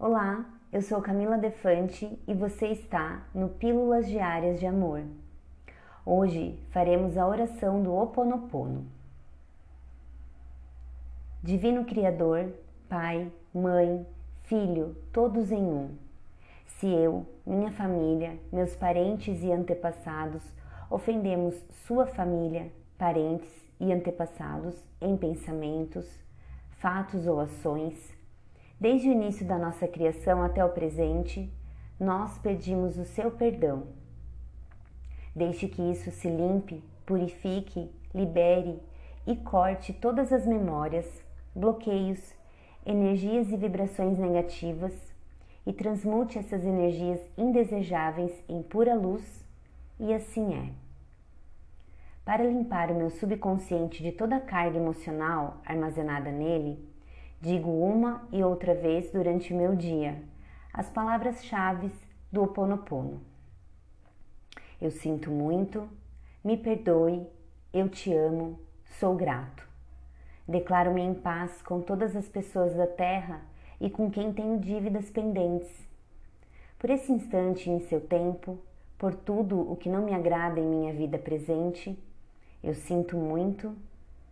Olá, eu sou Camila Defante e você está no Pílulas Diárias de Amor. Hoje faremos a oração do Ho Oponopono. Divino Criador, Pai, Mãe, Filho, todos em um. Se eu, minha família, meus parentes e antepassados ofendemos sua família, parentes e antepassados em pensamentos, fatos ou ações, Desde o início da nossa criação até o presente, nós pedimos o seu perdão. Deixe que isso se limpe, purifique, libere e corte todas as memórias, bloqueios, energias e vibrações negativas e transmute essas energias indesejáveis em pura luz, e assim é. Para limpar o meu subconsciente de toda a carga emocional armazenada nele, Digo uma e outra vez durante o meu dia. As palavras-chave do Ho Oponopono. Eu sinto muito, me perdoe, eu te amo, sou grato. Declaro-me em paz com todas as pessoas da terra e com quem tenho dívidas pendentes. Por esse instante em seu tempo, por tudo o que não me agrada em minha vida presente, eu sinto muito,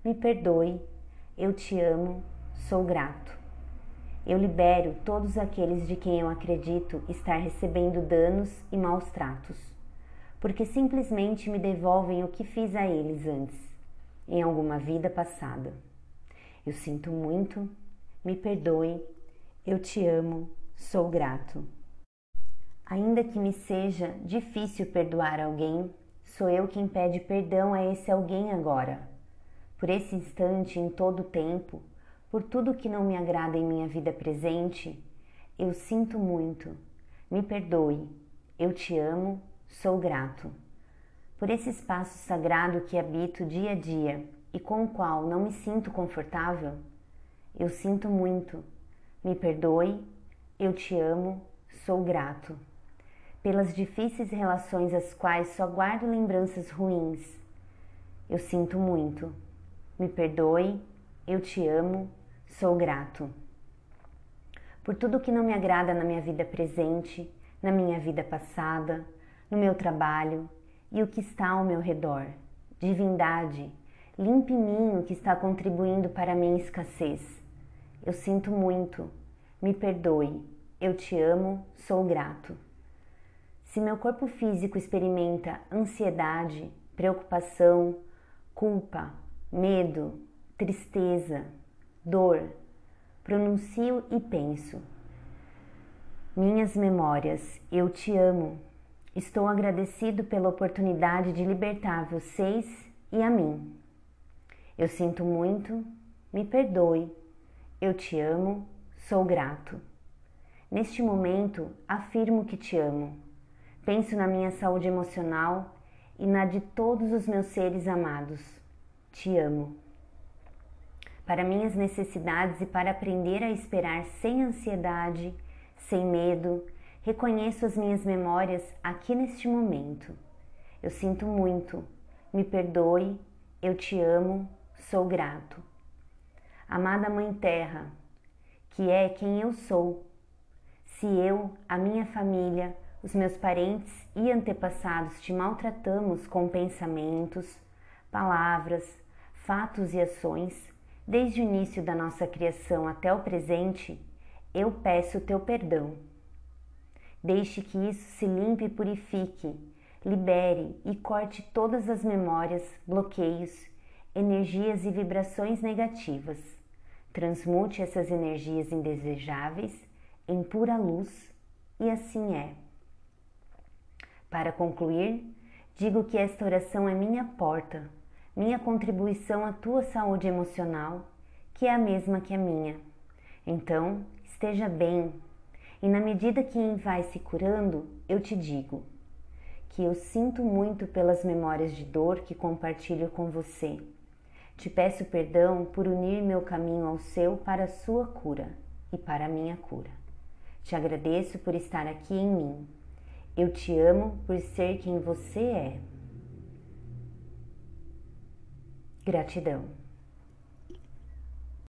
me perdoe, eu te amo, sou grato. Eu libero todos aqueles de quem eu acredito estar recebendo danos e maus tratos, porque simplesmente me devolvem o que fiz a eles antes, em alguma vida passada. Eu sinto muito, me perdoe, eu te amo, sou grato. Ainda que me seja difícil perdoar alguém, sou eu quem pede perdão a esse alguém agora. Por esse instante, em todo o tempo, por tudo que não me agrada em minha vida presente, eu sinto muito. Me perdoe. Eu te amo, sou grato. Por esse espaço sagrado que habito dia a dia e com o qual não me sinto confortável, eu sinto muito. Me perdoe. Eu te amo, sou grato. Pelas difíceis relações às quais só guardo lembranças ruins, eu sinto muito. Me perdoe eu te amo, sou grato. Por tudo que não me agrada na minha vida presente, na minha vida passada, no meu trabalho e o que está ao meu redor. Divindade, limpe em mim o que está contribuindo para a minha escassez. Eu sinto muito, me perdoe, eu te amo, sou grato. Se meu corpo físico experimenta ansiedade, preocupação, culpa, medo, tristeza, dor, pronuncio e penso. Minhas memórias, eu te amo. Estou agradecido pela oportunidade de libertar vocês e a mim. Eu sinto muito, me perdoe. Eu te amo, sou grato. Neste momento, afirmo que te amo. Penso na minha saúde emocional e na de todos os meus seres amados. Te amo para minhas necessidades e para aprender a esperar sem ansiedade, sem medo. Reconheço as minhas memórias aqui neste momento. Eu sinto muito, me perdoe, eu te amo, sou grato. Amada Mãe Terra, que é quem eu sou, se eu, a minha família, os meus parentes e antepassados te maltratamos com pensamentos, palavras, fatos e ações, Desde o início da nossa criação até o presente, eu peço o teu perdão. Deixe que isso se limpe e purifique, libere e corte todas as memórias, bloqueios, energias e vibrações negativas. Transmute essas energias indesejáveis em pura luz e assim é. Para concluir, digo que esta oração é minha porta minha contribuição à tua saúde emocional, que é a mesma que a minha. Então, esteja bem, e na medida que vai se curando, eu te digo que eu sinto muito pelas memórias de dor que compartilho com você. Te peço perdão por unir meu caminho ao seu para a sua cura e para a minha cura. Te agradeço por estar aqui em mim. Eu te amo por ser quem você é. Gratidão.